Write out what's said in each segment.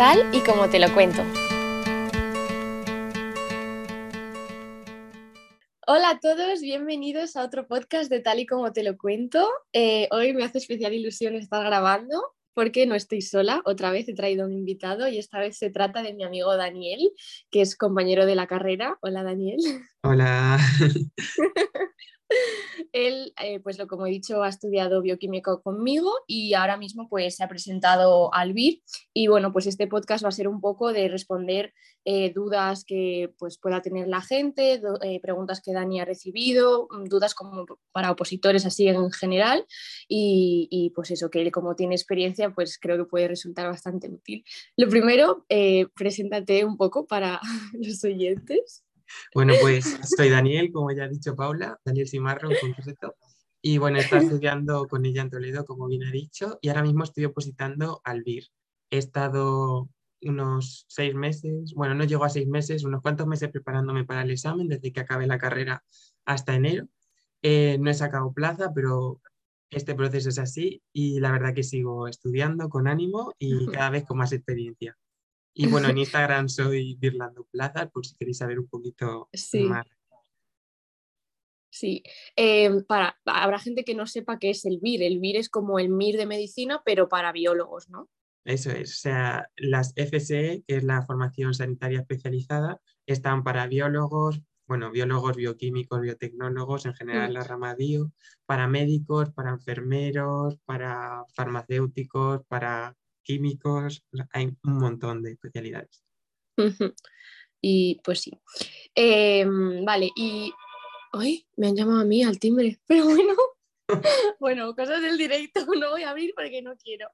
tal y como te lo cuento. Hola a todos, bienvenidos a otro podcast de Tal y como te lo cuento. Eh, hoy me hace especial ilusión estar grabando porque no estoy sola. Otra vez he traído un invitado y esta vez se trata de mi amigo Daniel, que es compañero de la carrera. Hola Daniel. Hola. Él, eh, pues lo como he dicho, ha estudiado bioquímico conmigo y ahora mismo pues se ha presentado al BIR y bueno, pues este podcast va a ser un poco de responder eh, dudas que pues pueda tener la gente, eh, preguntas que Dani ha recibido, mm, dudas como para opositores así en general y, y, pues eso, que él como tiene experiencia pues creo que puede resultar bastante útil. Lo primero, preséntate un poco para los oyentes. Bueno, pues soy Daniel, como ya ha dicho Paula, Daniel Simarro en concreto. Y bueno, he estado estudiando con ella en Toledo, como bien ha dicho, y ahora mismo estoy opositando al BIR. He estado unos seis meses, bueno, no llego a seis meses, unos cuantos meses preparándome para el examen, desde que acabé la carrera hasta enero. Eh, no he sacado plaza, pero este proceso es así y la verdad que sigo estudiando con ánimo y cada vez con más experiencia. Y bueno, en Instagram soy Virlando Plaza, por si queréis saber un poquito más. Sí, em, para, habrá gente que no sepa qué es el VIR. El VIR es como el MIR de medicina, pero para biólogos, ¿no? Eso es, o sea, las FSE, que es la formación sanitaria especializada, están para biólogos, bueno, biólogos, bioquímicos, biotecnólogos, en general mm. la rama bio, para médicos, para enfermeros, para farmacéuticos, para químicos, hay un montón de especialidades. Y pues sí. Em, vale, y hoy me han llamado a mí al timbre, pero bueno. bueno, cosas del directo, no voy a abrir porque no quiero.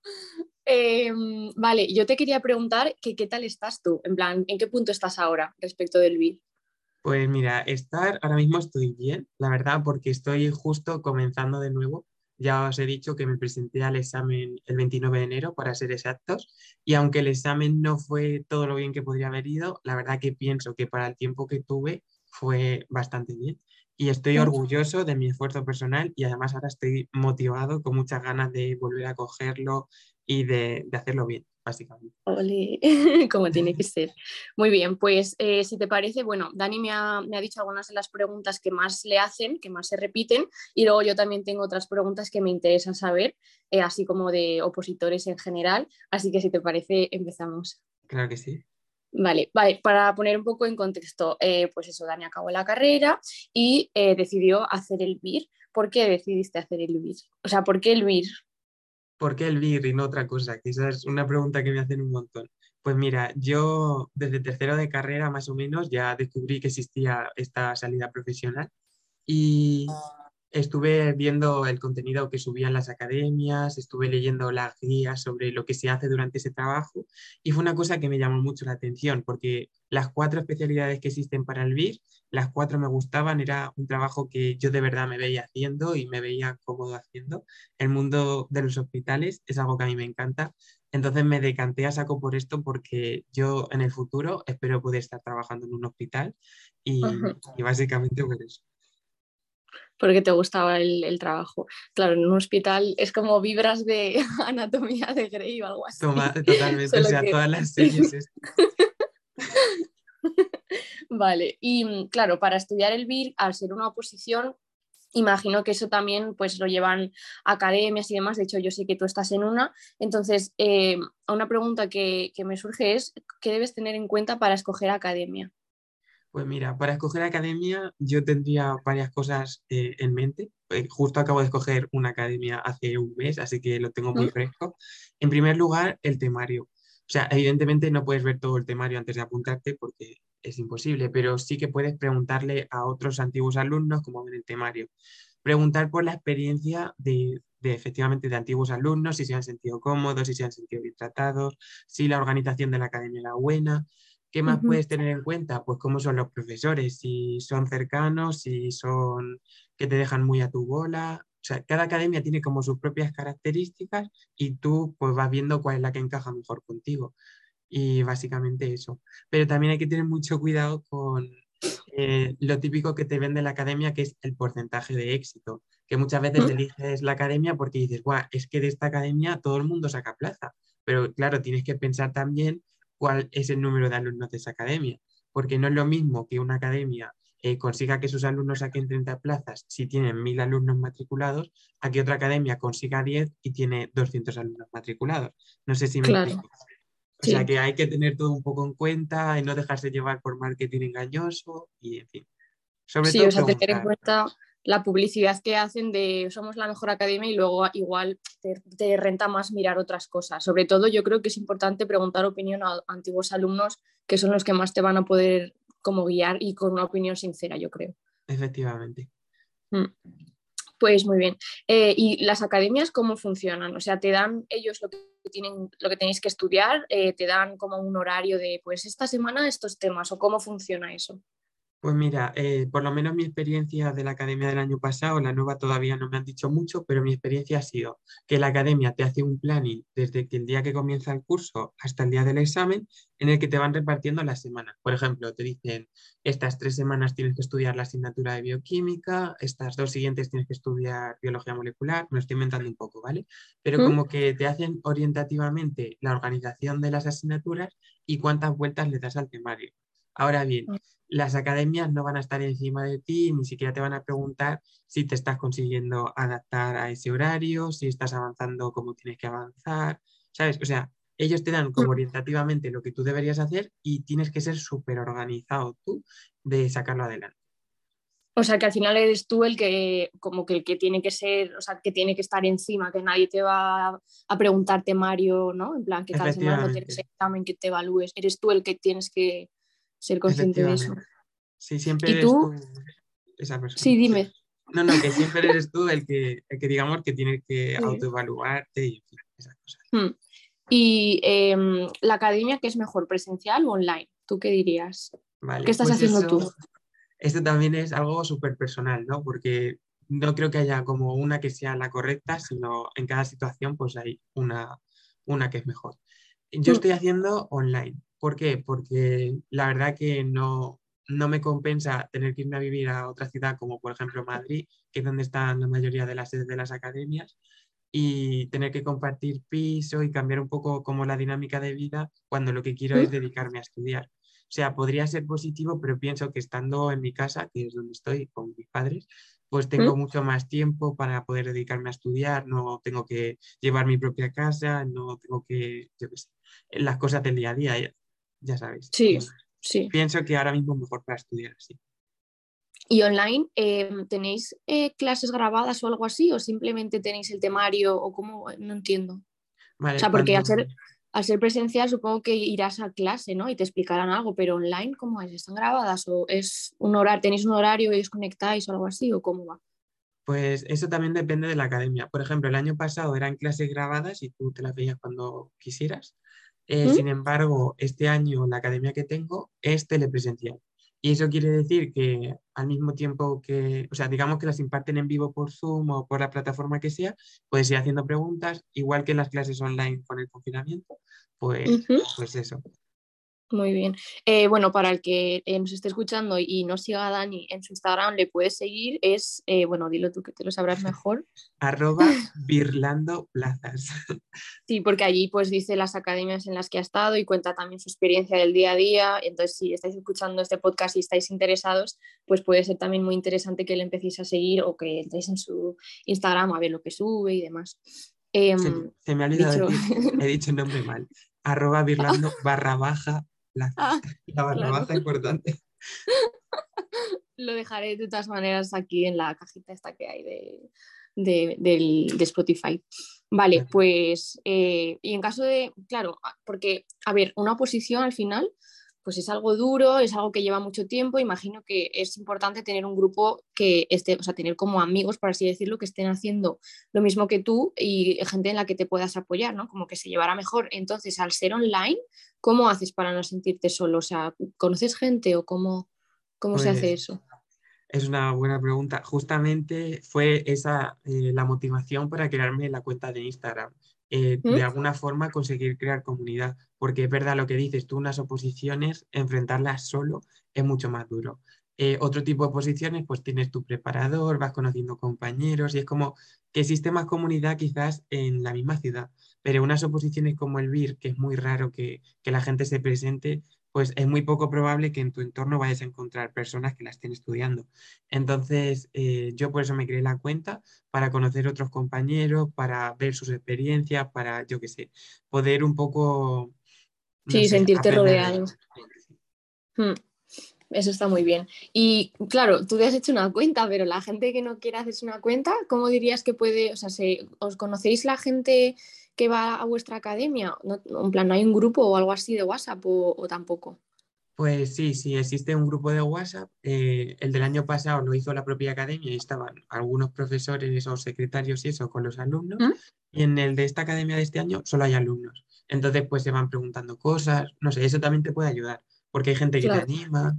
Em, vale, yo te quería preguntar que qué tal estás tú, en plan, ¿en qué punto estás ahora respecto del BIL? Pues mira, estar ahora mismo estoy bien, la verdad, porque estoy justo comenzando de nuevo ya os he dicho que me presenté al examen el 29 de enero, para ser exactos, y aunque el examen no fue todo lo bien que podría haber ido, la verdad que pienso que para el tiempo que tuve fue bastante bien. Y estoy orgulloso de mi esfuerzo personal y además ahora estoy motivado con muchas ganas de volver a cogerlo y de hacerlo bien básicamente. Ole, como tiene que ser. Muy bien, pues eh, si te parece, bueno, Dani me ha, dicho algunas de las preguntas que más le hacen, que más se repiten, y luego yo también tengo otras preguntas que me interesan saber, eh, así como de opositores en general, así que si te parece, empezamos. Claro que sí. Vale, vale, para poner un poco en contexto, eh, pues eso, Dani acabó la carrera y decidió hacer el BIR. ¿Por qué decidiste hacer el BIR? O sea, ¿por qué el BIR? ¿Por qué el BIR y no otra cosa? Que es una pregunta que me hacen un montón. Pues mira, yo desde tercero de carrera más o menos ya descubrí que existía esta salida profesional y estuve viendo el contenido que subían las academias, estuve leyendo las guías sobre lo que se hace durante ese trabajo y fue una cosa que me llamó mucho la atención porque las cuatro especialidades que existen para el BIR, las cuatro me gustaban, era un trabajo que yo de verdad me veía haciendo y me veía cómodo haciendo. El mundo de los hospitales es algo que a mí me encanta, entonces me decanté a saco por esto porque yo en el futuro espero poder estar trabajando en un hospital y, y básicamente por eso porque te gustaba el, trabajo. Claro, en un hospital es como vibras de anatomía de Grey o algo así. totalmente, o sea, todas las series. vale, y claro, para estudiar el BIR, al ser una oposición, imagino que eso también pues lo llevan academias y demás. De hecho, yo sé que tú estás en una. Entonces, eh, una pregunta que, que me surge es, ¿qué debes tener en cuenta para escoger academia? Pues mira, para escoger academia yo tendría varias cosas eh, en mente. Eh, justo acabo de escoger una academia hace un mes, así que lo tengo muy fresco. En primer lugar, el temario. O sea, evidentemente no puedes ver todo el temario antes de apuntarte porque es imposible, pero sí que puedes preguntarle a otros antiguos alumnos cómo ven el temario. Preguntar por la experiencia de, de, efectivamente de antiguos alumnos, si se han sentido cómodos, si se han sentido bien tratados, si la organización de la academia era buena, ¿Qué más puedes tener en cuenta? Pues cómo son los profesores, si son cercanos, si son que te dejan muy a tu bola. O sea, cada academia tiene como sus propias características y tú pues vas viendo cuál es la que encaja mejor contigo. Y básicamente eso. Pero también hay que tener mucho cuidado con eh, lo típico que te vende la academia, que es el porcentaje de éxito. Que muchas veces eliges la academia porque dices, Guau, es que de esta academia todo el mundo saca plaza. Pero claro, tienes que pensar también cuál es el número de alumnos de esa academia, porque no es lo mismo que una academia eh, consiga que sus alumnos saquen 30 plazas si tienen 1.000 alumnos matriculados, a que otra academia consiga 10 y tiene 200 alumnos matriculados. No sé si me explico. O sea que hay que tener todo un poco en cuenta y no dejarse llevar por marketing engañoso y en fin. Sobre sí, o sea, tener en cuenta la publicidad que hacen de somos la mejor academia y luego igual te, renta más mirar otras cosas. Sobre todo yo creo que es importante preguntar opinión a antiguos alumnos que son los que más te van a poder como guiar y con una opinión sincera, yo creo. Efectivamente. Mm. Pues muy bien. Eh, ¿Y las academias cómo funcionan? O sea, ¿te dan ellos lo que, tienen, lo que tenéis que estudiar? Eh, ¿Te dan como un horario de, pues esta semana estos temas? ¿O cómo funciona eso? Pues mira, eh, por lo menos mi experiencia de la academia del año pasado, la nueva todavía no me han dicho mucho, pero mi experiencia ha sido que la academia te hace un planning desde que el día que comienza el curso hasta el día del examen, en el que te van repartiendo las semanas. Por ejemplo, te dicen, estas tres semanas tienes que estudiar la asignatura de bioquímica, estas dos siguientes tienes que estudiar biología molecular, me estoy inventando un poco, ¿vale? Pero como que te hacen orientativamente la organización de las asignaturas y cuántas vueltas le das al temario. Ahora bien, las academias no van a estar encima de ti, ni siquiera te van a preguntar si te estás consiguiendo adaptar a ese horario, si estás avanzando como tienes que avanzar, ¿sabes? O sea, ellos te dan como mm. orientativamente lo que tú deberías hacer y tienes que ser súper organizado tú de sacarlo adelante. O sea, que al final eres tú el que, como que el que tiene que ser, o sea, que tiene que estar encima, que nadie te va a preguntarte, Mario, ¿no? En plan, que cada semana no tienes examen, que te evalúes. Eres tú el que tienes que, ser consciente de eso. Sí, siempre eres tú? esa persona. Sí, dime. No, no, que siempre eres tú el que, que digamos que tiene que autoevaluarte y esas cosas. Hmm. Y em, la academia, ¿qué es mejor, presencial o online? ¿Tú qué dirías? ¿Qué estás pues haciendo tú? Esto también es algo súper personal, ¿no? Porque no creo que haya como una que sea la correcta, sino en cada situación pues hay una, una que es mejor. Yo hmm. estoy haciendo online. ¿Por qué? Porque la verdad que no, no me compensa tener que irme a vivir a otra ciudad como por ejemplo Madrid, que es donde están la mayoría de las sedes de las academias, y tener que compartir piso y cambiar un poco como la dinámica de vida cuando lo que quiero es dedicarme a estudiar. O sea, podría ser positivo, pero pienso que estando en mi casa, que es donde estoy con mis padres, pues tengo mucho más tiempo para poder dedicarme a estudiar, no tengo que llevar mi propia casa, no tengo que, yo qué sé, las cosas del día a día ya sabéis. Sí, sí. Pienso que ahora mismo es mejor para estudiar así. ¿Y online em, tenéis eh, clases grabadas o algo así? ¿O simplemente tenéis el temario? ¿O cómo? No entiendo. o sea, porque al, ser, al ser presencial supongo que irás a clase, ¿no? Y te explicarán algo, pero online, ¿cómo es? ¿Están grabadas? ¿O es un horario, tenéis un horario y os conectáis o algo así? ¿O cómo va? Pues eso también depende de la academia. Por ejemplo, el año pasado eran clases grabadas y tú te las veías cuando quisieras. Eh, sin embargo, este año la academia que tengo es telepresencial. Y eso quiere decir que al mismo tiempo que, o sea, digamos que las imparten en vivo por Zoom o por la plataforma que sea, puedes ir haciendo preguntas, igual que las clases online con el confinamiento, pues, pues eso. Muy bien. Eh, bueno, para el que eh, nos esté escuchando y no siga a Dani en su Instagram, le puedes seguir. Es, eh, bueno, dilo tú que te lo sabrás mejor. Arroba Birlando Plazas. Sí, porque allí pues dice las academias en las que ha estado y cuenta también su experiencia del día a día. Entonces, si estáis escuchando este podcast y estáis interesados, pues puede ser también muy interesante que le empecéis a seguir o que entréis en su Instagram a ver lo que sube y demás. Em, se, me ha olvidado he dicho el nombre mal. Arroba Birlando barra baja la, ah, la importante. Lo dejaré de todas maneras aquí en la cajita esta que hay de, de, Spotify. Vale, pues, eh, y en caso de, claro, porque, a ver, una oposición al final pues es algo duro, es algo que lleva mucho tiempo. Imagino que es importante tener un grupo que esté, o sea, tener como amigos, por así decirlo, que estén haciendo lo mismo que tú y gente en la que te puedas apoyar, ¿no? Como que se llevará mejor. Entonces, al ser online, ¿cómo haces para no sentirte solo? O sea, ¿conoces gente o cómo, cómo se hace pues eso? Es una buena pregunta. Justamente fue esa eh, la motivación para crearme la cuenta de Instagram. Eh, de alguna forma conseguir crear comunidad, porque es verdad lo que dices tú, unas oposiciones, enfrentarlas solo es mucho más duro. Eh, otro tipo de posiciones, pues tienes tu preparador, vas conociendo compañeros y es como que existe más comunidad quizás en la misma ciudad, pero unas oposiciones como el BIR, que es muy raro que, que la gente se presente, pues es muy poco probable que en tu entorno vayas a encontrar personas que la estén estudiando. Entonces, eh, yo por eso me creé la cuenta, para conocer otros compañeros, para ver sus experiencias, para, yo qué sé, poder un poco... sí, sentirte rodeado. Hmm, eso está muy bien. Y claro, tú te has hecho una cuenta, pero la gente que no quiere hacerse una cuenta, ¿cómo dirías que puede, o sea, ¿os conocéis la gente que va a vuestra academia? No, en plan, ¿no hay un grupo o algo así de WhatsApp o, tampoco? Pues sí, sí, existe un grupo de WhatsApp. Eh, el del año pasado lo hizo la propia academia y estaban algunos profesores o secretarios y eso con los alumnos. ¿Mm? Y en el de esta academia de este año solo hay alumnos. Entonces, pues se van preguntando cosas. No sé, eso también te puede ayudar, porque hay gente que te anima.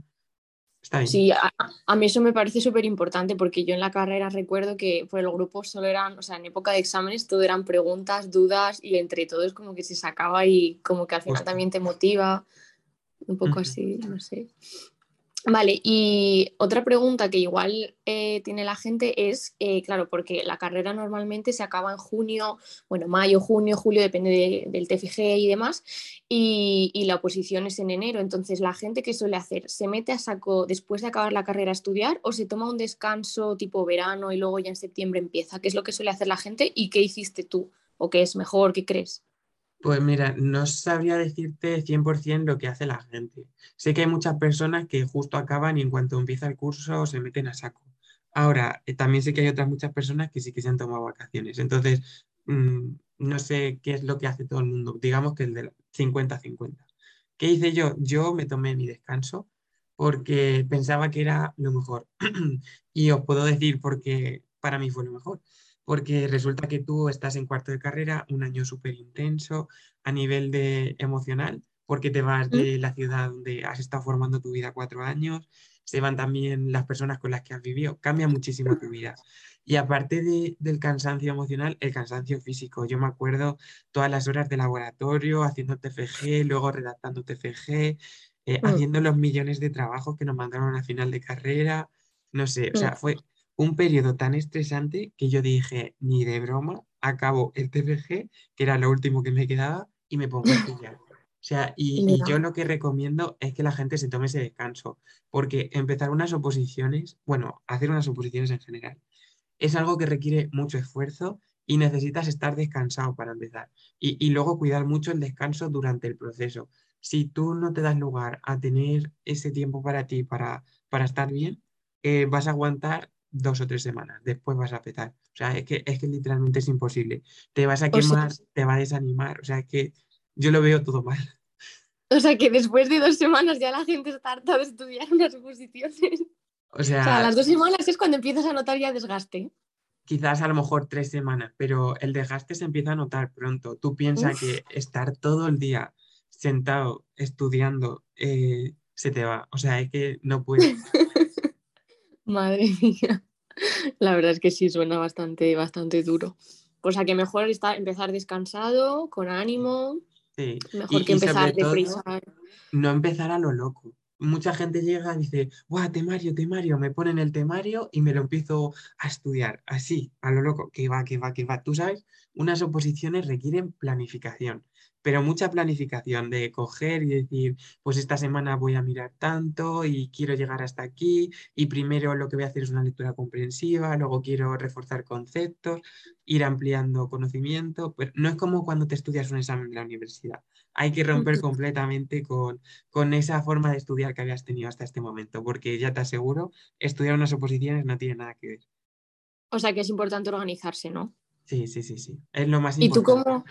Sí, a, mí eso me parece súper importante porque yo en la carrera recuerdo que por el grupo solo eran, o sea, en época de exámenes todo eran preguntas, dudas y entre todos como que se sacaba y como que al final también te motiva, un poco así, no sé. Vale, y otra pregunta que igual eh, tiene la gente es, eh, claro, porque la carrera normalmente se acaba en junio, bueno, mayo, junio, julio, depende del TFG y demás, y, la oposición es en enero. Entonces, la gente que suele hacer, ¿se mete a saco después de acabar la carrera a estudiar o se toma un descanso tipo verano y luego ya en septiembre empieza? ¿Qué es lo que suele hacer la gente y qué hiciste tú? ¿O qué es mejor? ¿Qué crees? Pues mira, no sabría decirte 100% lo que hace la gente. Sé que hay muchas personas que justo acaban y en cuanto empieza el curso se meten a saco. Ahora, eh, también sé que hay otras muchas personas que sí que se han tomado vacaciones. Entonces, mm, no sé qué es lo que hace todo el mundo. Digamos que el de 50-50. ¿Qué hice yo? Yo me tomé mi descanso porque pensaba que era lo mejor. y os puedo decir porque para mí fue lo mejor porque resulta que tú estás en cuarto de carrera, un año súper intenso a nivel de emocional, porque te vas de la ciudad donde has estado formando tu vida cuatro años, se van también las personas con las que has vivido, cambia muchísimo tu vida. Y aparte del cansancio emocional, el cansancio físico. Yo me acuerdo todas las horas de laboratorio, haciendo TFG, luego redactando TFG, eh, mm. haciendo los millones de trabajos que nos mandaron a final de carrera. No sé, o sea, mm. fue un periodo tan estresante que yo dije, ni de broma, acabo el TFG, que era lo último que me quedaba, y me pongo a estudiar. O sea, y, yo lo que recomiendo es que la gente se tome ese descanso, porque empezar unas oposiciones, bueno, hacer unas oposiciones en general, es algo que requiere mucho esfuerzo y necesitas estar descansado para empezar. Y, luego cuidar mucho el descanso durante el proceso. Si tú no te das lugar a tener ese tiempo para ti, para, para estar bien, eh, vas a aguantar dos o tres semanas, después vas a petar. O sea, es que, es que literalmente es imposible. Te vas a quemar, te va a desanimar, o sea, es que yo lo veo todo mal. O sea, que después de dos semanas ya la gente está harta de estudiar unas oposiciones. O sea, las dos semanas es cuando empiezas a notar ya desgaste. Quizás a lo mejor tres semanas, pero el desgaste se empieza a notar pronto. Tú piensas que estar todo el día sentado estudiando eh, se te va. O sea, es que no puedes. Madre mía. La verdad es que sí suena bastante, bastante duro. O sea que mejor está empezar descansado, con ánimo. Sí. Mejor que empezar deprisa. No empezar a lo loco. Mucha gente llega y dice, ¡guau, temario, temario! Me ponen el temario y me lo empiezo a estudiar, así, a lo loco, que va, que va, que va. Tú sabes, unas oposiciones requieren planificación pero mucha planificación de coger y decir, pues esta semana voy a mirar tanto y quiero llegar hasta aquí y primero lo que voy a hacer es una lectura comprensiva, luego quiero reforzar conceptos, ir ampliando conocimiento, pero no es como cuando te estudias un examen de la universidad. Hay que romper completamente con, con esa forma de estudiar que habías tenido hasta este momento, porque ya te aseguro, estudiar unas oposiciones no tiene nada que ver. O sea que es importante organizarse, ¿no? Sí, sí, sí, sí. Es lo más importante. ¿Y tú cómo,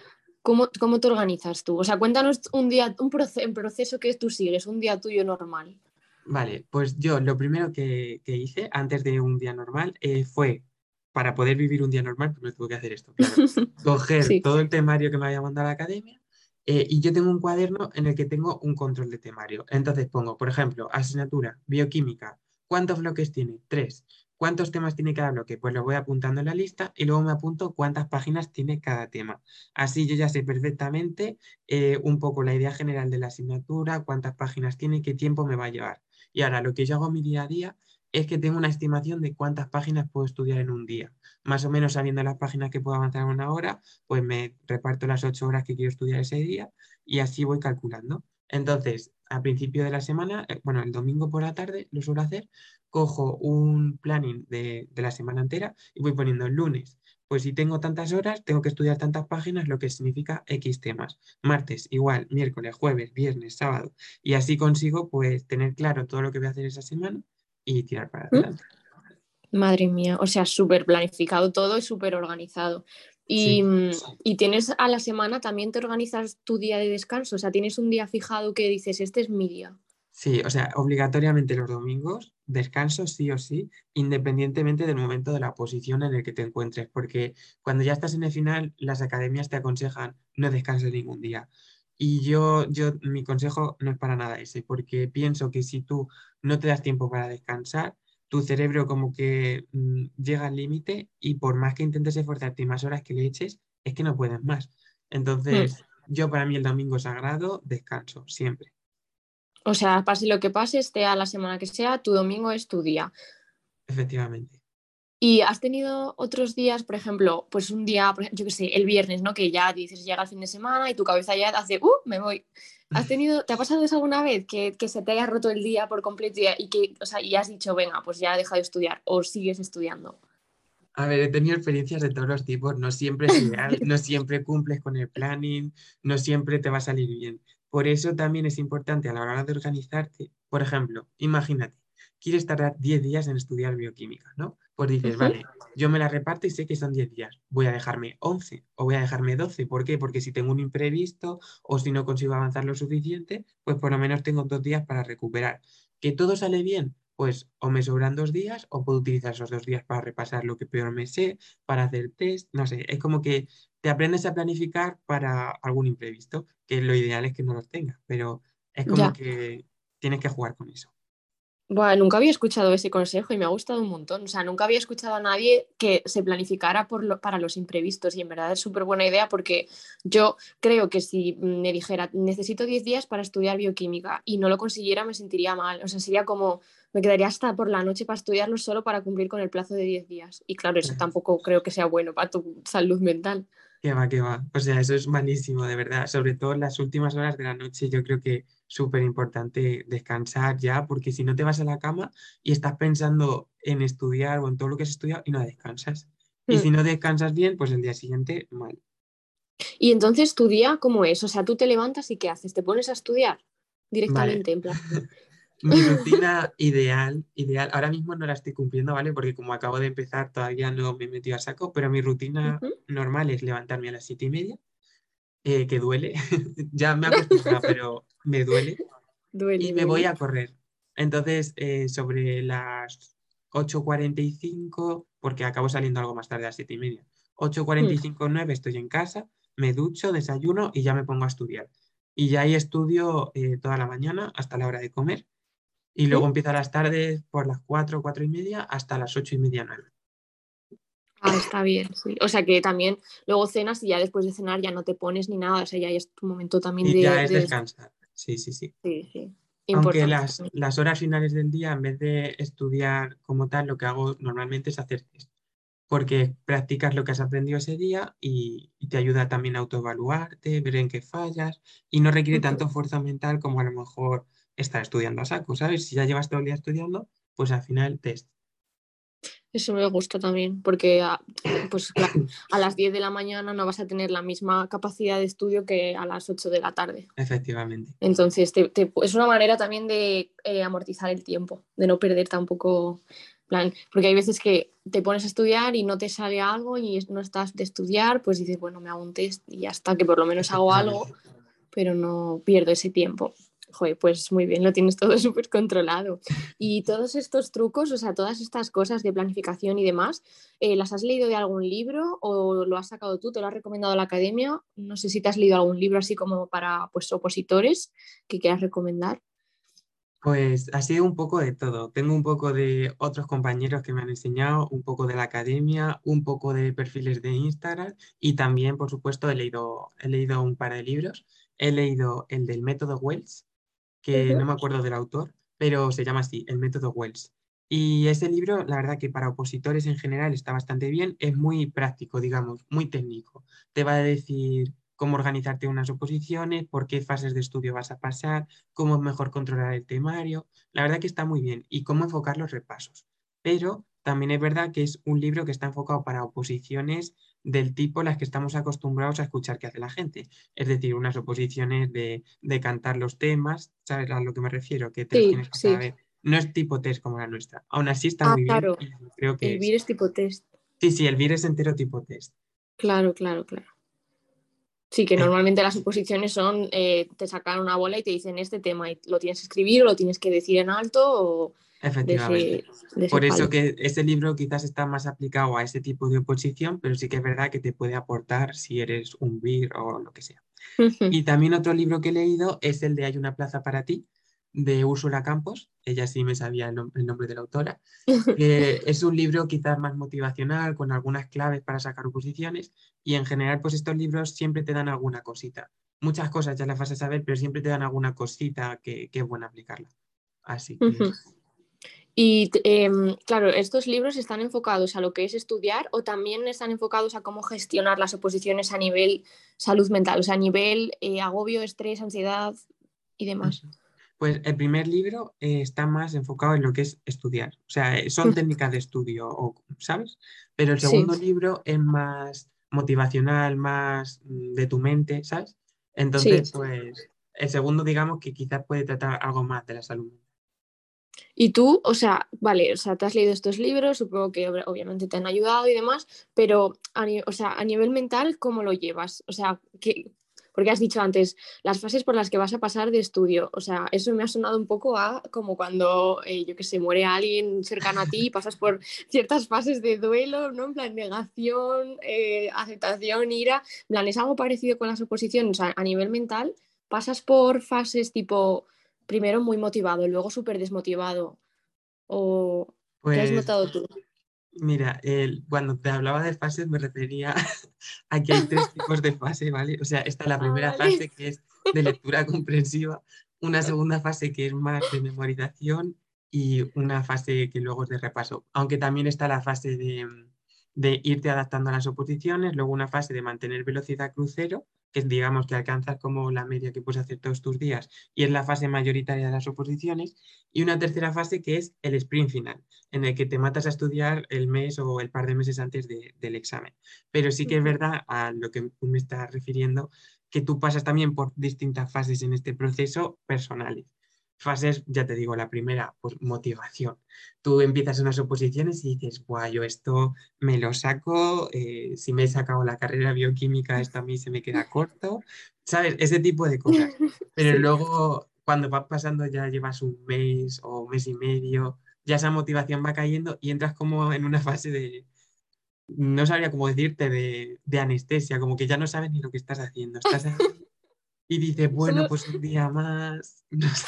¿Cómo, te organizas tú? O sea, cuéntanos un día, un proceso que tú sigues, un día tuyo normal. Vale, pues yo lo primero que, hice antes de un día normal eh, fue, para poder vivir un día normal, primero tuve que hacer esto, claro, coger todo el temario que me había mandado a la academia eh, y yo tengo un cuaderno en el que tengo un control de temario. Entonces pongo, por ejemplo, asignatura, bioquímica, ¿cuántos bloques tiene? Tres. ¿Cuántos temas tiene cada bloque? Pues lo voy apuntando en la lista y luego me apunto cuántas páginas tiene cada tema. Así yo ya sé perfectamente eh, un poco la idea general de la asignatura, cuántas páginas tiene, qué tiempo me va a llevar. Y ahora lo que yo hago mi día a día es que tengo una estimación de cuántas páginas puedo estudiar en un día. Más o menos sabiendo las páginas que puedo avanzar en una hora, pues me reparto las ocho horas que quiero estudiar ese día y así voy calculando. Entonces, al principio de la semana, eh, bueno, el domingo por la tarde lo suelo hacer, cojo un planning de, la semana entera y voy poniendo el lunes. Pues si tengo tantas horas, tengo que estudiar tantas páginas, lo que significa X temas. Martes, igual, miércoles, jueves, viernes, sábado. Y así consigo pues tener claro todo lo que voy a hacer esa semana y tirar para ¿Mm? adelante. Madre mía, o sea, súper planificado todo y súper organizado. Y, mm, y, tienes a la semana, también te organizas tu día de descanso, o sea, tienes un día fijado que dices, este es mi día. Sí, o sea, obligatoriamente los domingos, descanso sí o sí, independientemente del momento de la posición en el que te encuentres, porque cuando ya estás en el final, las academias te aconsejan no descanses ningún día. Y yo, yo, mi consejo no es para nada ese, porque pienso que si tú no te das tiempo para descansar, tu cerebro como que mm, llega al límite y por más que intentes esforzarte más horas que le eches, es que no puedes más. Entonces, mm. yo para mí el domingo sagrado, descanso, siempre. O sea, pase lo que pase, esté a la semana que sea, tu domingo es tu día. Efectivamente. ¿Y has tenido otros días, por ejemplo, pues un día, yo qué sé, el viernes, ¿no? Que ya dices, llega el fin de semana y tu cabeza ya hace, ¡uh! Me voy. ¿Has tenido, ¿Te ha pasado eso alguna vez? Que, se te haya roto el día por completo y, que, o sea, y has dicho, venga, pues ya he dejado de estudiar o sigues estudiando? A ver, he tenido experiencias de todos los tipos, no siempre es ideal, no siempre cumples con el planning, no siempre te va a salir bien. Por eso también es importante a la hora de organizarte, por ejemplo, imagínate, quieres tardar 10 días en estudiar bioquímica, ¿no? Pues dices, vale, yo me la reparto y sé que son 10 días, voy a dejarme 11 o voy a dejarme 12. ¿Por qué? Porque si tengo un imprevisto o si no consigo avanzar lo suficiente, pues por lo menos tengo dos días para recuperar. ¿Que todo sale bien? Pues o me sobran dos días o puedo utilizar esos dos días para repasar lo que peor me sé, para hacer test, no sé, es como que te aprendes a planificar para algún imprevisto, que lo ideal es que no los tengas, pero es como que tienes que jugar con eso. Bueno, nunca había escuchado ese consejo y me ha gustado un montón. O sea, nunca había escuchado a nadie que se planificara por para los imprevistos y en verdad es súper buena idea porque yo creo que si me dijera necesito 10 días para estudiar bioquímica y no lo consiguiera me sentiría mal. O sea, sería como me quedaría hasta por la noche para estudiarlo solo para cumplir con el plazo de 10 días. Y claro, eso tampoco creo que sea bueno para tu salud mental. Que va, que va. O sea, eso es malísimo, de verdad. Sobre todo en las últimas horas de la noche, yo creo que súper importante descansar ya, porque si no te vas a la cama y estás pensando en estudiar o en todo lo que has estudiado y no descansas. Y hmm. si no descansas bien, pues el día siguiente mal. Y entonces tu día, ¿cómo es? O sea, tú te levantas y ¿qué haces? ¿Te pones a estudiar directamente? En plan... Mi rutina ideal, ideal, ahora mismo no la estoy cumpliendo, ¿vale? Porque como acabo de empezar todavía no me he metido a saco, pero mi rutina normal es levantarme a las siete y media, eh, que duele, ya me acostumbrado, pero me duele, y me voy a correr. Entonces, eh, sobre las 8.45, porque acabo saliendo algo más tarde a las siete y media, 8.45, 9 estoy en casa, me ducho, desayuno y ya me pongo a estudiar. Y ya ahí estudio eh, toda la mañana hasta la hora de comer y luego empieza las tardes por las 4, cuatro y media hasta las ocho y media, 9. Ah, está bien, sí. O sea que también luego cenas y ya después de cenar ya no te pones ni nada, o sea, ya es tu momento también de... Ya es descansar, sí, sí, sí. Sí, sí. Aunque las, las, horas finales del día, en vez de estudiar como tal, lo que hago normalmente es hacer test. Porque practicas lo que has aprendido ese día y, te ayuda también a autoevaluarte, ver en qué fallas y no requiere tanto fuerza mental como a lo mejor estar estudiando a saco, ¿sabes? Si ya llevas todo el día estudiando, pues al final test. Eso me gusta también, porque a, pues, a las 10 de la mañana no vas a tener la misma capacidad de estudio que a las 8 de la tarde. Efectivamente. Entonces, es una manera también de eh, amortizar el tiempo, de no perder tampoco plan, porque hay veces que te pones a estudiar y no te sale algo y no estás de estudiar, pues dices, bueno, me hago un test y ya está, que por lo menos hago algo, pero no pierdo ese tiempo pues muy bien, lo tienes todo súper controlado. Y todos estos trucos, o sea, todas estas cosas de planificación y demás, eh, ¿las has leído de algún libro o lo has sacado tú? ¿Te lo ha recomendado la academia? No sé si te has leído algún libro así como para pues, opositores que quieras recomendar. Pues ha sido un poco de todo. Tengo un poco de otros compañeros que me han enseñado, un poco de la academia, un poco de perfiles de Instagram y también, por supuesto, he leído, he leído un par de libros. He leído el del método Wells, que no me acuerdo del autor, pero se llama así, el método Wells. Y ese libro, la verdad que para opositores en general está bastante bien, es muy práctico, digamos, muy técnico. Te va a decir cómo organizarte unas oposiciones, por qué fases de estudio vas a pasar, cómo es mejor controlar el temario. La verdad que está muy bien y cómo enfocar los repasos. Pero también es verdad que es un libro que está enfocado para oposiciones del tipo las que estamos acostumbrados a escuchar que hace la gente. Es decir, unas oposiciones de, cantar los temas, ¿sabes a lo que me refiero? Que te tienes que saber. No es tipo test como la nuestra. Aún así está ah, muy bien. Creo que el VIR es tipo test. Sí, sí, el VIR es entero tipo test. Claro, claro, claro. Sí, que normalmente las oposiciones son, eh, te sacan una bola y te dicen este tema y lo tienes que escribir o lo tienes que decir en alto o... Efectivamente. Por eso que ese libro quizás está más aplicado a ese tipo de oposición, pero sí que es verdad que te puede aportar si eres un BIR o lo que sea. Y también otro libro que he leído es el de Hay una plaza para ti, de Úrsula Campos, ella sí me sabía el, nombre de la autora, que es un libro quizás más motivacional, con algunas claves para sacar oposiciones, y en general pues estos libros siempre te dan alguna cosita. Muchas cosas ya las vas a saber, pero siempre te dan alguna cosita que, es buena aplicarla. Así que... Y em, claro, estos libros están enfocados a lo que es estudiar o también están enfocados a cómo gestionar las oposiciones a nivel salud mental, o sea, a nivel eh, agobio, estrés, ansiedad y demás. Pues el primer libro eh, está más enfocado en lo que es estudiar, o sea, eh, son técnicas de estudio, ¿sabes? Pero el segundo libro es más motivacional, más mm, de tu mente, ¿sabes? Entonces, pues el segundo, digamos que quizás puede tratar algo más de la salud Y tú, o sea, vale, o sea, te has leído estos libros, supongo que obviamente te han ayudado y demás, pero a, o sea, a nivel mental, ¿cómo lo llevas? O sea, ¿qué, porque has dicho antes, las fases por las que vas a pasar de estudio, o sea, eso me ha sonado un poco a como cuando, eh, yo que sé, muere alguien cercano a ti y pasas por ciertas fases de duelo, ¿no? En plan, negación, eh, aceptación, ira, en plan, es algo parecido con las oposiciones, a nivel mental, pasas por fases tipo, primero muy motivado, luego súper desmotivado, o... ¿Qué has pues notado tú? Mira, cuando te hablaba de fases me refería a que hay tres tipos de fase, ¿vale? O sea, esta es la ah, primera fase que es de lectura comprensiva, una segunda fase que es más de memorización y una fase que luego es de repaso. Aunque también está la fase de, de irte adaptando a las oposiciones, luego una fase de mantener velocidad crucero, que digamos que alcanzas como la media que puedes hacer todos tus días y es la fase mayoritaria de las oposiciones, y una tercera fase que es el sprint final, en el que te matas a estudiar el mes o el par de meses antes del examen. Pero sí que es verdad a lo que tú me estás refiriendo, que tú pasas también por distintas fases en este proceso personales fases, ya te digo, la primera, pues motivación. Tú empiezas unas oposiciones y dices, guau, yo esto me lo saco, eh, si me he sacado la carrera bioquímica, esto a mí se me queda corto, ¿sabes? Ese tipo de cosas. Pero luego, cuando va pasando, ya llevas un mes o un mes y medio, ya esa motivación va cayendo y entras como en una fase de, no sabría cómo decirte, de, de anestesia, como que ya no sabes ni lo que estás haciendo. Estás y dices, bueno, pues un día más. No sé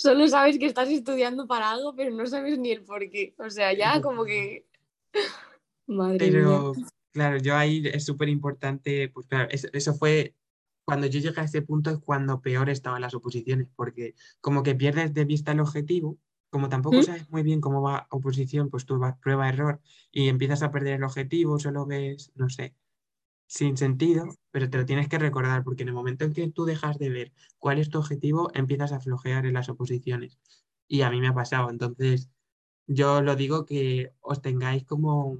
solo sabes que estás estudiando para algo, pero no sabes ni el por qué. O sea, ya como que... Madre pero, claro, yo ahí es súper importante, pues claro, eso, fue cuando yo llegué a ese punto es cuando peor estaban las oposiciones, porque como que pierdes de vista el objetivo, como tampoco ¿Mm? sabes muy bien cómo va oposición, pues tú vas prueba error y empiezas a perder el objetivo, solo ves, no sé, sin sentido, pero te lo tienes que recordar, porque en el momento en que tú dejas de ver cuál es tu objetivo, empiezas a flojear en las oposiciones. Y a mí me ha pasado. Entonces, yo lo digo que os tengáis como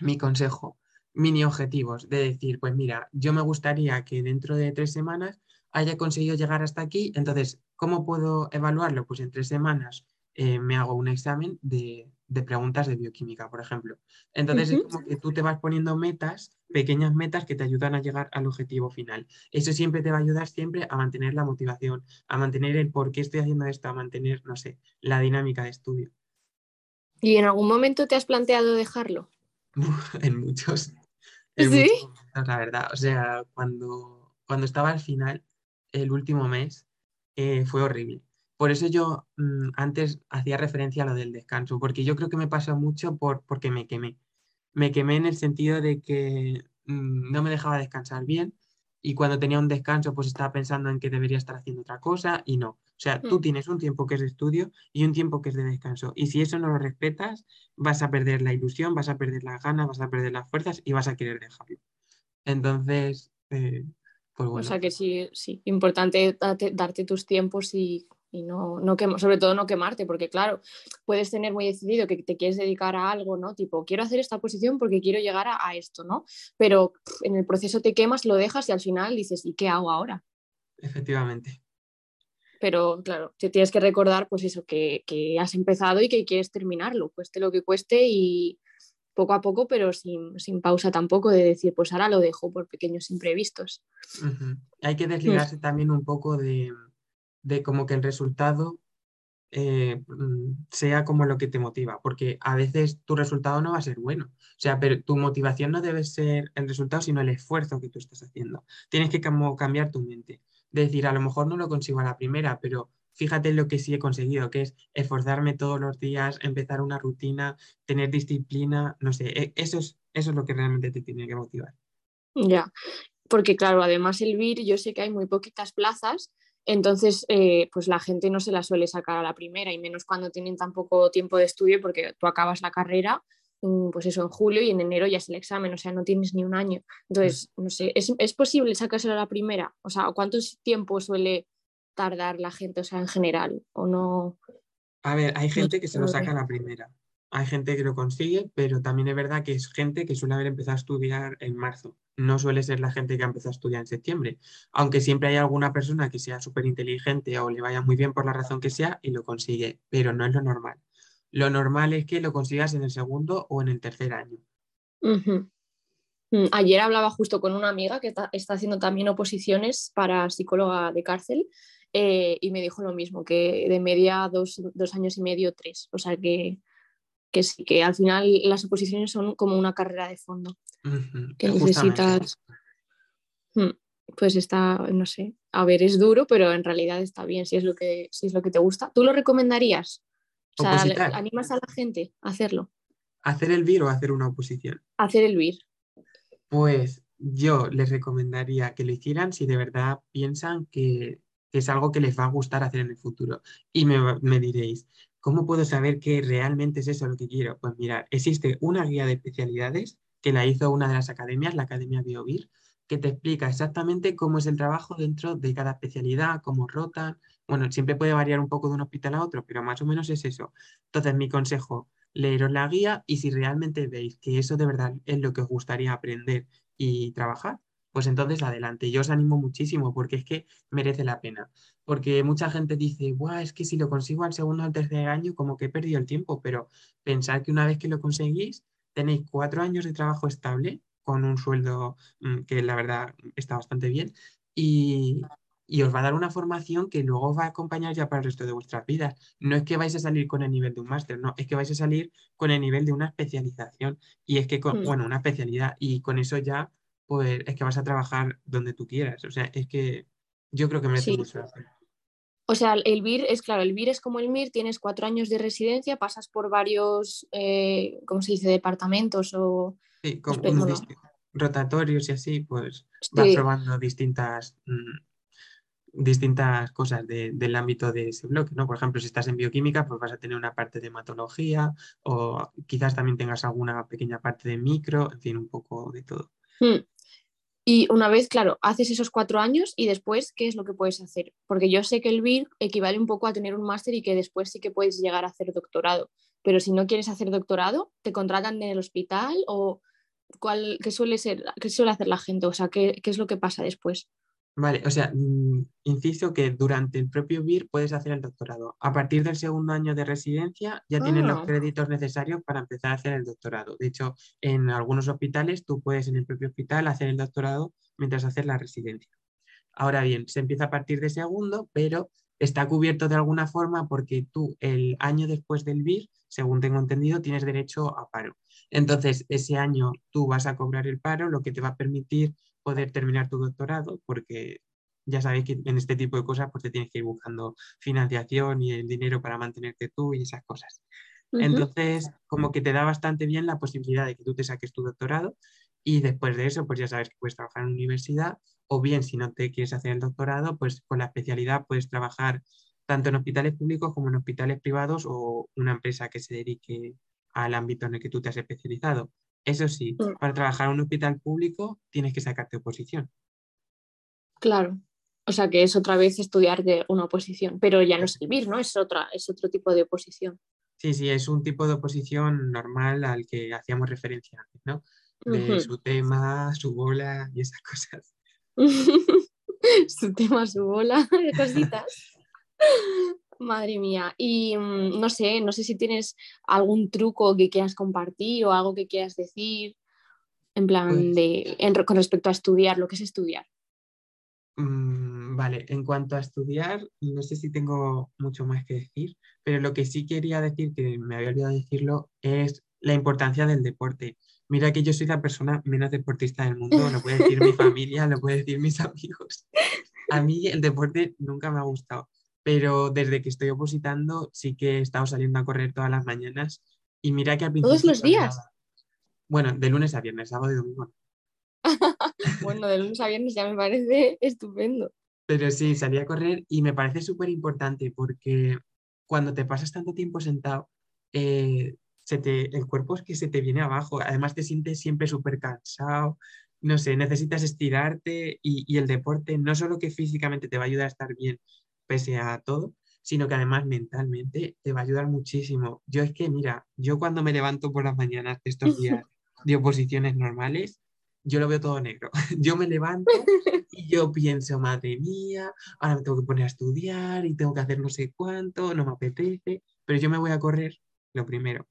mi consejo, mini objetivos, de decir, pues mira, yo me gustaría que dentro de tres semanas haya conseguido llegar hasta aquí, entonces, ¿cómo puedo evaluarlo? Pues en tres semanas eh, me hago un examen de, preguntas de bioquímica, por ejemplo. Entonces es como que tú te vas poniendo metas, pequeñas metas que te ayudan a llegar al objetivo final. Eso siempre te va a ayudar siempre a mantener la motivación, a mantener el por qué estoy haciendo esto, a mantener, no sé, la dinámica de estudio. ¿Y en algún momento te has planteado dejarlo? en muchos. ¿Sí? la verdad. O sea, cuando, cuando estaba al final, el último mes, eh, fue horrible Por eso yo mm, antes hacía referencia a lo del descanso, porque yo creo que me pasó mucho por, porque me quemé. Me quemé en el sentido de que mm, no me dejaba descansar bien y cuando tenía un descanso pues estaba pensando en que debería estar haciendo otra cosa y no. O sea, tú mm. tienes un tiempo que es de estudio y un tiempo que es de descanso. Y si eso no lo respetas, vas a perder la ilusión, vas a perder las ganas, vas a perder las fuerzas y vas a querer dejarlo. Entonces, eh, pues bueno. O sea que sí, sí, importante darte, tus tiempos y, no, no sobre todo no quemarte, porque claro, puedes tener muy decidido que te quieres dedicar a algo, ¿no? Tipo, quiero hacer esta posición porque quiero llegar a, a esto, ¿no? Pero en el proceso te quemas, lo dejas y al final dices, ¿y qué hago ahora? Efectivamente pero claro, te tienes que recordar pues eso, que, has empezado y que quieres terminarlo, cueste lo que cueste y poco a poco, pero sin, pausa tampoco de decir, pues ahora lo dejo por pequeños imprevistos. Hay que desligarse también un poco de, como que el resultado eh, mm, sea como lo que te motiva, porque a veces tu resultado no va a ser bueno. O sea, pero tu motivación no debe ser el resultado, sino el esfuerzo que tú estás haciendo. Tienes que cambiar tu mente decir, a lo mejor no lo consigo a la primera, pero fíjate lo que sí he conseguido, que es esforzarme todos los días, empezar una rutina, tener disciplina, no sé, e, eso es, eso es lo que realmente te tiene que motivar. Ya, porque claro, además el VIR, yo sé que hay muy poquitas plazas, entonces eh, pues la gente no se la suele sacar a la primera y menos cuando tienen tan poco tiempo de estudio porque tú acabas la carrera pues eso, en julio y en enero ya es el examen, o sea, no tienes ni un año. Entonces, no sé, ¿es, ¿es posible sacárselo a la primera? O sea, ¿cuánto tiempo suele tardar la gente, o sea, en general? ¿O no? A ver, hay gente que se lo saca a la primera. Hay gente que lo consigue, pero también es verdad que es gente que suele haber empezado a estudiar en marzo. No suele ser la gente que ha empezado a estudiar en septiembre. Aunque siempre hay alguna persona que sea súper inteligente o le vaya muy bien por la razón que sea y lo consigue, pero no es lo normal. Lo normal es que lo consigas en el segundo o en el tercer año. Mm, ayer hablaba justo con una amiga que está, haciendo también oposiciones para psicóloga de cárcel eh, y me dijo lo mismo, que de media dos, años y medio, tres. O sea que, que sí, que al final las oposiciones son como una carrera de fondo. Que necesitas... Mm, pues está, no sé, a ver, es duro, pero en realidad está bien si es lo que, si es lo que te gusta. ¿Tú lo recomendarías? O sea, animas a la gente a hacerlo. ¿Hacer el VIR o hacer una oposición? Hacer el VIR. Pues yo les recomendaría que lo hicieran si de verdad piensan que, es algo que les va a gustar hacer en el futuro. Y me, diréis, ¿cómo puedo saber que realmente es eso lo que quiero? Pues mira, existe una guía de especialidades que la hizo una de las academias, la Academia BioVir, que te explica exactamente cómo es el trabajo dentro de cada especialidad, cómo rotan, bueno, siempre puede variar un poco de un hospital a otro, pero más o menos es eso. Entonces, mi consejo, leeros la guía y si realmente veis que eso de verdad es lo que os gustaría aprender y trabajar, pues entonces adelante. Yo os animo muchísimo porque es que merece la pena. Porque mucha gente dice, Buah, es que si lo consigo al segundo o al tercer año, como que he perdido el tiempo, pero pensad que una vez que lo conseguís, tenéis cuatro años de trabajo estable con un sueldo mm, que la verdad está bastante bien y, y os va a dar una formación que luego os va a acompañar ya para el resto de vuestras vidas. No es que vais a salir con el nivel de un máster, no, es que vais a salir con el nivel de una especialización. Y es que, con, mm. bueno, una especialidad, y con eso ya, pues es que vas a trabajar donde tú quieras. O sea, es que yo creo que merece mucho la O sea, el BIR es claro, el BIR es como el MIR, tienes cuatro años de residencia, pasas por varios, eh, ¿cómo se dice?, departamentos o... Sí, como rotatorios y así, pues vas probando distintas mm, distintas cosas del ámbito de ese bloque, ¿no? Por ejemplo, si estás en bioquímica, pues vas a tener una parte de hematología o quizás también tengas alguna pequeña parte de micro, en fin, un poco de todo. Y una vez, claro, haces esos cuatro años y después, ¿qué es lo que puedes hacer? Porque yo sé que el BIR equivale un poco a tener un máster y que después sí que puedes llegar a hacer doctorado. Pero si no quieres hacer doctorado, ¿te contratan en el hospital o cuál, qué suele ser, qué suele hacer la gente? O sea, ¿qué, qué es lo que pasa después? Vale, o sea, mm, insisto que durante el propio BIR puedes hacer el doctorado. A partir del segundo año de residencia ya tienes los ah. créditos necesarios para empezar a hacer el doctorado. De hecho, en algunos hospitales tú puedes en el propio hospital hacer el doctorado mientras haces la residencia. Ahora bien, se empieza a partir de segundo, pero está cubierto de alguna forma porque tú el año después del BIR, según tengo entendido, tienes derecho a paro. Entonces, ese año tú vas a cobrar el paro, lo que te va a permitir poder terminar tu doctorado, porque ya sabéis que en este tipo de cosas pues te tienes que ir buscando financiación y el dinero para mantenerte tú y esas cosas. Entonces, como que te da bastante bien la posibilidad de que tú te saques tu doctorado y después de eso, pues ya sabes que puedes trabajar en una universidad o bien si no te quieres hacer el doctorado, pues con la especialidad puedes trabajar tanto en hospitales públicos como en hospitales privados o una empresa que se dedique al ámbito en el que tú te has especializado. Eso sí, mm. para trabajar en un hospital público tienes que sacarte oposición. Claro. O sea que es otra vez estudiar de una oposición, pero ya no es el ¿no? Es, otra, es otro tipo de oposición. Sí, sí, es un tipo de oposición normal al que hacíamos referencia antes, ¿no? De su tema, su bola y esas cosas. su tema, su bola, cositas. Madre mía. Y mm, no sé, no sé si tienes algún truco que quieras compartir o algo que quieras decir, en plan pues de, con respecto a estudiar, lo que es estudiar. Mm, vale, en cuanto a estudiar, no sé si tengo mucho más que decir, pero lo que sí quería decir, que me había olvidado decirlo, es la importancia del deporte. Mira que yo soy la persona menos deportista del mundo, lo puede decir mi familia, lo puede decir mis amigos. A mí el deporte nunca me ha gustado, pero desde que estoy opositando sí que he estado saliendo a correr todas las mañanas y mira que. ¿Todos los días? Bueno, de lunes a viernes, sábado y domingo. bueno, de lunes a viernes ya me parece estupendo. Pero sí, salí a correr y me parece súper importante porque cuando te pasas tanto tiempo sentado, eh, se te, el cuerpo es que se te viene abajo. Además te sientes siempre súper cansado. No sé, necesitas estirarte y, y el deporte no solo que físicamente te va a ayudar a estar bien pese a todo, sino que además mentalmente te va a ayudar muchísimo. Yo es que, mira, yo cuando me levanto por las mañanas de estos días de oposiciones normales, yo lo veo todo negro. Yo me levanto y yo pienso, madre mía, ahora me tengo que poner a estudiar y tengo que hacer no sé cuánto, no me apetece, pero yo me voy a correr, lo primero.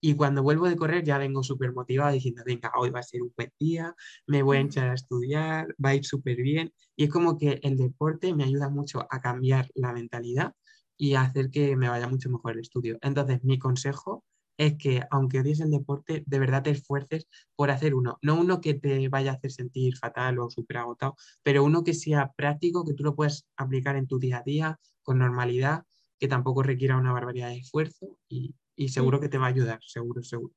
Y cuando vuelvo de correr ya vengo súper motivado diciendo, venga, hoy va a ser un buen día, me voy a echar a estudiar, va a ir súper bien. Y es como que el deporte me ayuda mucho a cambiar la mentalidad y a hacer que me vaya mucho mejor el estudio. Entonces, mi consejo es que aunque odies el deporte, de verdad te esfuerces por hacer uno. No uno que te vaya a hacer sentir fatal o súper agotado, pero uno que sea práctico, que tú lo puedas aplicar en tu día a día con normalidad, que tampoco requiera una barbaridad de esfuerzo y, seguro que te va a ayudar, seguro, seguro.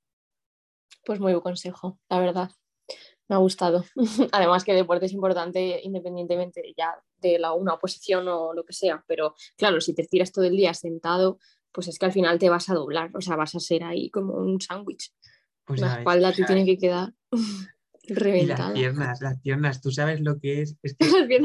Pues muy buen consejo, la verdad. Me ha gustado. Además que deporte es importante independientemente ya de la una oposición o lo que sea, pero claro, si te tiras todo el día sentado, pues es que al final te vas a doblar, o sea, vas a ser ahí como un sándwich. Pues la espalda te tiene que quedar reventada. las piernas, las piernas, tú sabes lo que es. es que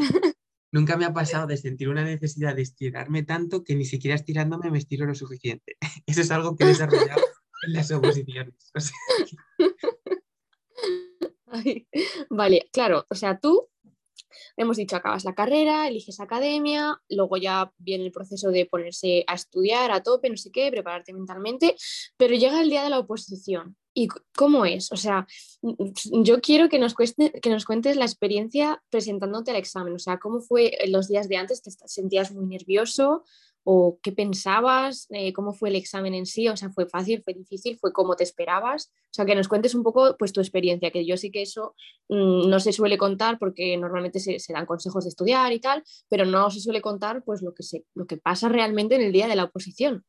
nunca me ha pasado de sentir una necesidad de estirarme tanto que ni siquiera estirándome me estiro lo suficiente. Eso es algo que he desarrollado en las oposiciones. vale, claro, o sea, tú hemos dicho, acabas la carrera, eliges academia, luego ya viene el proceso de ponerse a estudiar a tope, no sé qué, prepararte mentalmente, pero llega el día de la oposición. ¿Y cómo es? O sea, yo quiero que nos, que nos cuentes la experiencia presentándote al examen. O sea, ¿cómo fue los días de antes? ¿Te sentías muy nervioso? o qué pensabas, eh, cómo fue el examen en sí, o sea, fue fácil, fue difícil, fue como te esperabas, o sea, que nos cuentes un poco pues tu experiencia, que yo sí que eso mm, no se suele contar porque normalmente se, dan consejos de estudiar y tal, pero no se suele contar pues lo que, se, lo que pasa realmente en el día de la oposición.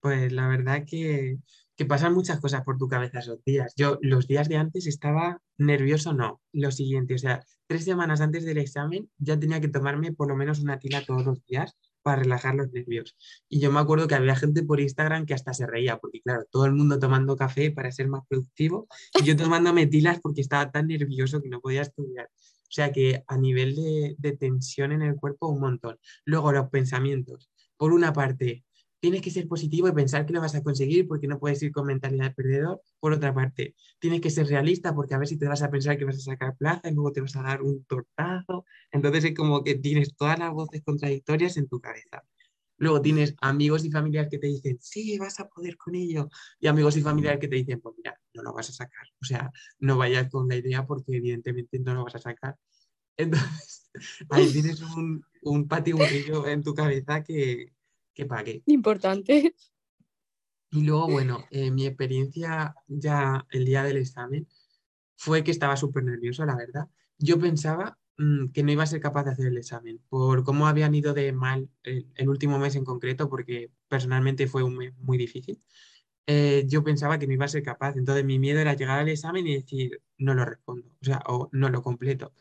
Pues la verdad que, que pasan muchas cosas por tu cabeza esos días. Yo los días de antes estaba nervioso, no, lo siguiente, o sea, tres semanas antes del examen ya tenía que tomarme por lo menos una tila todos los días para relajar los nervios. Y yo me acuerdo que había gente por Instagram que hasta se reía, porque claro, todo el mundo tomando café para ser más productivo y yo tomando metilas porque estaba tan nervioso que no podía estudiar. O sea que a nivel de, de tensión en el cuerpo, un montón. Luego los pensamientos. Por una parte, tienes que ser positivo y pensar que lo vas a conseguir porque no puedes ir con mentalidad de perdedor. Por otra parte, tienes que ser realista porque a ver si te vas a pensar que vas a sacar plaza y luego te vas a dar un tortazo. Entonces es como que tienes todas las voces contradictorias en tu cabeza. Luego tienes amigos y familiares que te dicen, sí, vas a poder con ello. Y amigos y familiares que te dicen, pues mira, no lo vas a sacar. O sea, no vayas con la idea porque evidentemente no lo vas a sacar. Entonces, ahí tienes un, un patiburrillo en tu cabeza que, que pague. Importante. Y luego, bueno, eh, mi experiencia ya el día del examen fue que estaba súper nervioso, la verdad. Yo pensaba mm, que no iba a ser capaz de hacer el examen, por cómo habían ido de mal el, el último mes en concreto, porque personalmente fue un mes muy difícil. Eh, yo pensaba que no iba a ser capaz. Entonces mi miedo era llegar al examen y decir, no lo respondo, o sea, o no lo completo.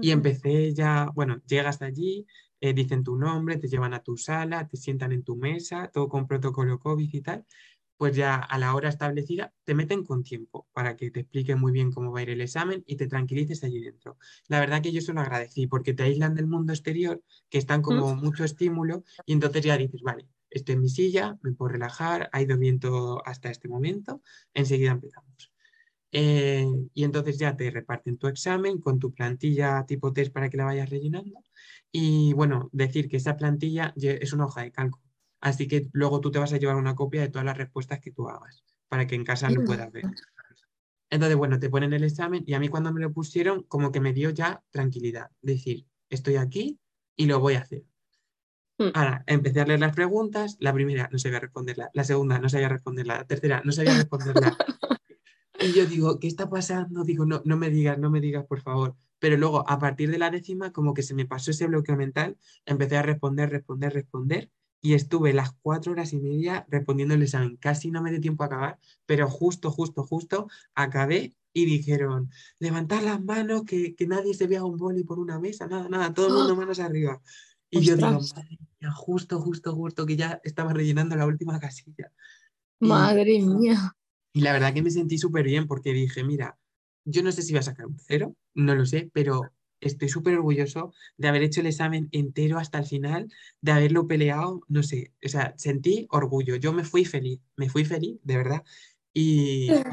Y empecé ya, bueno, llegas allí, eh, dicen tu nombre, te llevan a tu sala, te sientan en tu mesa, todo con protocolo COVID y tal. Pues ya a la hora establecida te meten con tiempo para que te expliquen muy bien cómo va a ir el examen y te tranquilices allí dentro. La verdad que yo eso lo agradecí porque te aíslan del mundo exterior, que están como mucho estímulo, y entonces ya dices, vale, estoy en mi silla, me puedo relajar, ha ido bien todo hasta este momento, enseguida empezamos. Eh, y entonces ya te reparten tu examen con tu plantilla tipo test para que la vayas rellenando. Y bueno, decir que esa plantilla es una hoja de cálculo. Así que luego tú te vas a llevar una copia de todas las respuestas que tú hagas para que en casa lo puedas ver. Entonces, bueno, te ponen el examen y a mí cuando me lo pusieron, como que me dio ya tranquilidad. Decir, estoy aquí y lo voy a hacer. Mm. Ahora, empecé a leer las preguntas, la primera no sabía responderla, la segunda no sabía responderla, la tercera no sabía responderla. y yo digo, ¿qué está pasando? Digo, no, no me digas, no me digas, por favor. Pero luego, a partir de la décima, como que se me pasó ese bloqueo mental, empecé a responder, responder, responder, y estuve las cuatro horas y media respondiendo el examen. Casi no me dio tiempo a acabar, pero justo, justo, justo acabé y dijeron, levantad las manos, que, que nadie se vea un boli por una mesa, nada, nada, todo el mundo manos arriba. Y yo digo, justo, justo, justo, que ya estaba rellenando la última casilla. Madre mía. Y la verdad que me sentí súper bien porque dije, mira, yo no sé si voy a sacar un cero, no lo sé, pero estoy súper orgulloso de haber hecho el examen entero hasta el final, de haberlo peleado, no sé, o sea, sentí orgullo, yo me fui feliz, me fui feliz, de verdad, y, y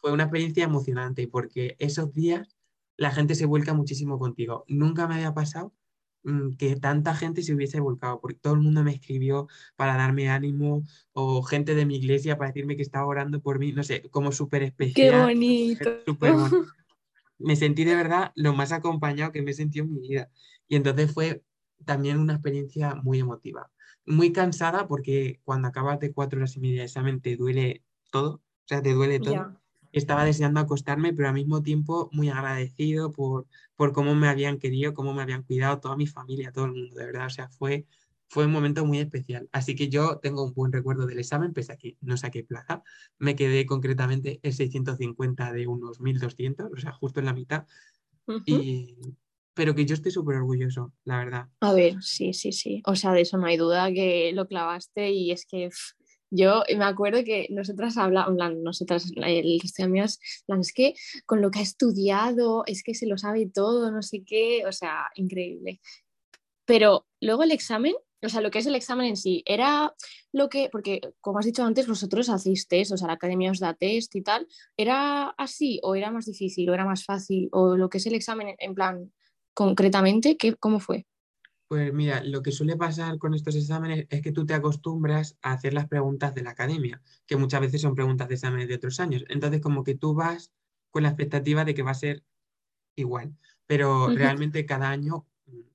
fue una experiencia emocionante porque esos días la gente se vuelca muchísimo contigo. Nunca me había pasado que tanta gente se hubiese volcado, porque todo el mundo me escribió para darme ánimo o gente de mi iglesia para decirme que estaba orando por mí, no sé, como súper especial. Qué bonito. Me sentí de verdad lo más acompañado que me he sentido en mi vida. Y entonces fue también una experiencia muy emotiva. Muy cansada porque cuando acabas de cuatro horas y media de examen te duele todo, o sea, te duele todo estaba deseando acostarme, pero al mismo tiempo muy agradecido por, por cómo me habían querido, cómo me habían cuidado toda mi familia, todo el mundo, de verdad. O sea, fue, fue un momento muy especial. Así que yo tengo un buen recuerdo del examen, pese a que no saqué plaza. Me quedé concretamente el 650 de unos 1200, o sea, justo en la mitad. y, pero que yo estoy súper orgulloso, la verdad. A ver, sí, sí, sí. O sea, de eso no hay duda que lo clavaste y es que yo me acuerdo que nosotras hablamos, nosotras, el resto de amigas, es que con lo que ha estudiado, es que se lo sabe todo, no sé qué, o sea, increíble. Pero luego el examen, o sea, lo que es el examen en sí, era lo que, porque como has dicho antes, vosotros hacéis test, o sea, la academia os da test y tal, ¿era así o era más difícil o era más fácil o lo que es el examen en plan concretamente, ¿qué, ¿cómo fue? Pues mira, lo que suele pasar con estos exámenes es que tú te acostumbras a hacer las preguntas de la academia, que muchas veces son preguntas de exámenes de otros años. Entonces, como que tú vas con la expectativa de que va a ser igual, pero realmente cada año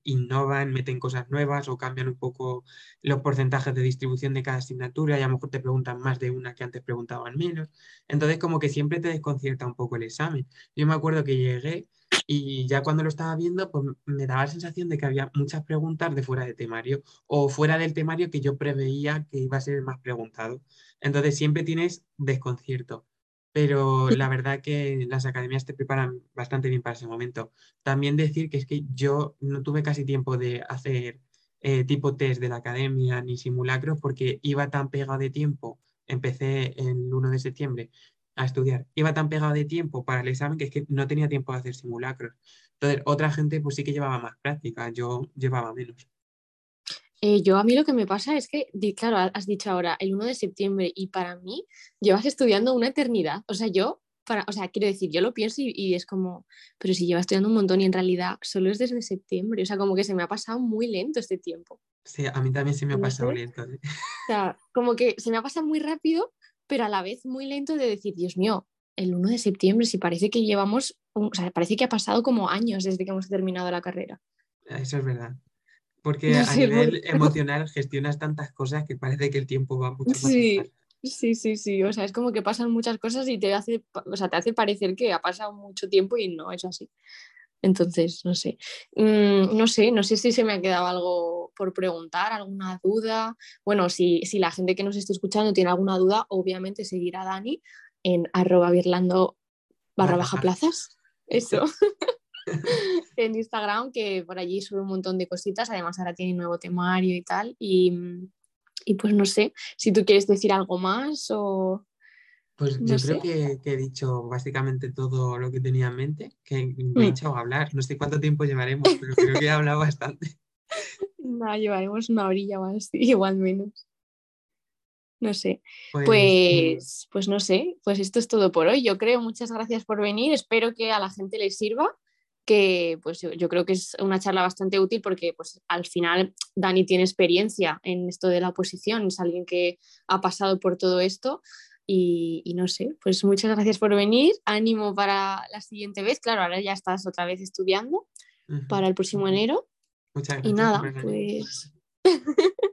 innovan, meten cosas nuevas o cambian un poco los porcentajes de distribución de cada asignatura y a lo mejor te preguntan más de una que antes preguntaban menos. Entonces, como que siempre te desconcierta un poco el examen. Yo me acuerdo que llegué y ya cuando lo estaba viendo, pues me daba la sensación de que había muchas preguntas de fuera de temario o fuera del temario que yo preveía que iba a ser más preguntado. Entonces siempre tienes desconcierto. Pero la verdad que las academias te preparan bastante bien para ese momento. También decir que es que yo no tuve casi tiempo de hacer eh, tipo test de la academia ni simulacros porque iba tan pegado de tiempo. Empecé el 1 de septiembre a estudiar. Iba tan pegado de tiempo para el examen que es que no tenía tiempo de hacer simulacros. Entonces, otra gente pues sí que llevaba más práctica, yo llevaba menos. Eh, yo a mí lo que me pasa es que, claro, has dicho ahora el 1 de septiembre y para mí llevas estudiando una eternidad. O sea, yo, para, o sea, quiero decir, yo lo pienso y, es como, pero si llevas estudiando un montón y en realidad solo es desde septiembre. O sea, como que se me ha pasado muy lento este tiempo. Sí, a mí también se me ha pasado lento. O sea, como que se me ha pasado muy rápido pero a la vez muy lento de decir, Dios mío, el 1 de septiembre, si parece que llevamos, o sea, parece que ha pasado como años desde que hemos terminado la carrera. Eso es verdad. Porque a nivel emocional gestionas tantas cosas que parece que el tiempo va mucho más. Sí, sí, sí, sí. O sea, es como que pasan muchas cosas y te hace, o sea, te hace parecer que ha pasado mucho tiempo y no es así. Entonces, no sé. Mm, no sé, no sé si se me ha quedado algo por preguntar, alguna duda. Bueno, si, si la gente que nos esté escuchando tiene alguna duda, obviamente seguirá a Dani en arroba virlando barra baja plazas. Eso. en Instagram, que por allí sube un montón de cositas. Además, ahora tiene nuevo temario y tal. Y, y pues no sé, si tú quieres decir algo más o... Pues yo creo que, he dicho básicamente todo lo que tenía en mente, que me he mm. hablar. No sé cuánto tiempo llevaremos, pero creo que he hablado bastante. No, llevaremos una orilla más, igual menos. No sé. Pues, pues, pues, no sé, pues esto es todo por hoy. Yo creo, muchas gracias por venir. Espero que a la gente le sirva, que pues yo, yo creo que es una charla bastante útil porque pues al final Dani tiene experiencia en esto de la oposición, es alguien que ha pasado por todo esto y, no sé, pues muchas gracias por venir. Ánimo para la siguiente vez. Claro, ahora ya estás otra vez estudiando para el próximo enero. Muchas gracias. Y nada, pues...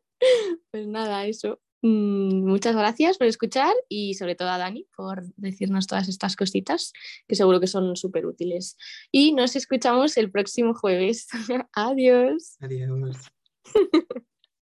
pues nada, eso. Mm, muchas gracias por escuchar y sobre todo a Dani por decirnos todas estas cositas que seguro que son súper útiles. Y nos escuchamos el próximo jueves. Adiós. Adiós.